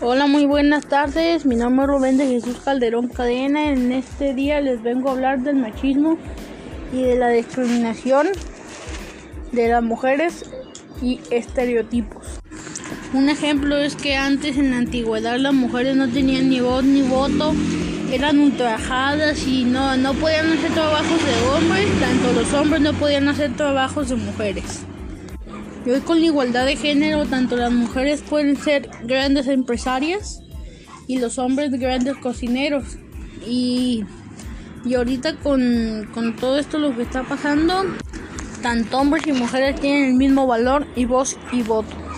Hola, muy buenas tardes. Mi nombre es Rubén de Jesús Calderón Cadena. En este día les vengo a hablar del machismo y de la discriminación de las mujeres y estereotipos. Un ejemplo es que antes en la antigüedad las mujeres no tenían ni voz ni voto, eran ultrajadas y no, no podían hacer trabajos de hombres, tanto los hombres no podían hacer trabajos de mujeres. Y hoy con la igualdad de género, tanto las mujeres pueden ser grandes empresarias y los hombres grandes cocineros. Y, y ahorita con, con todo esto lo que está pasando, tanto hombres y mujeres tienen el mismo valor y voz y voto.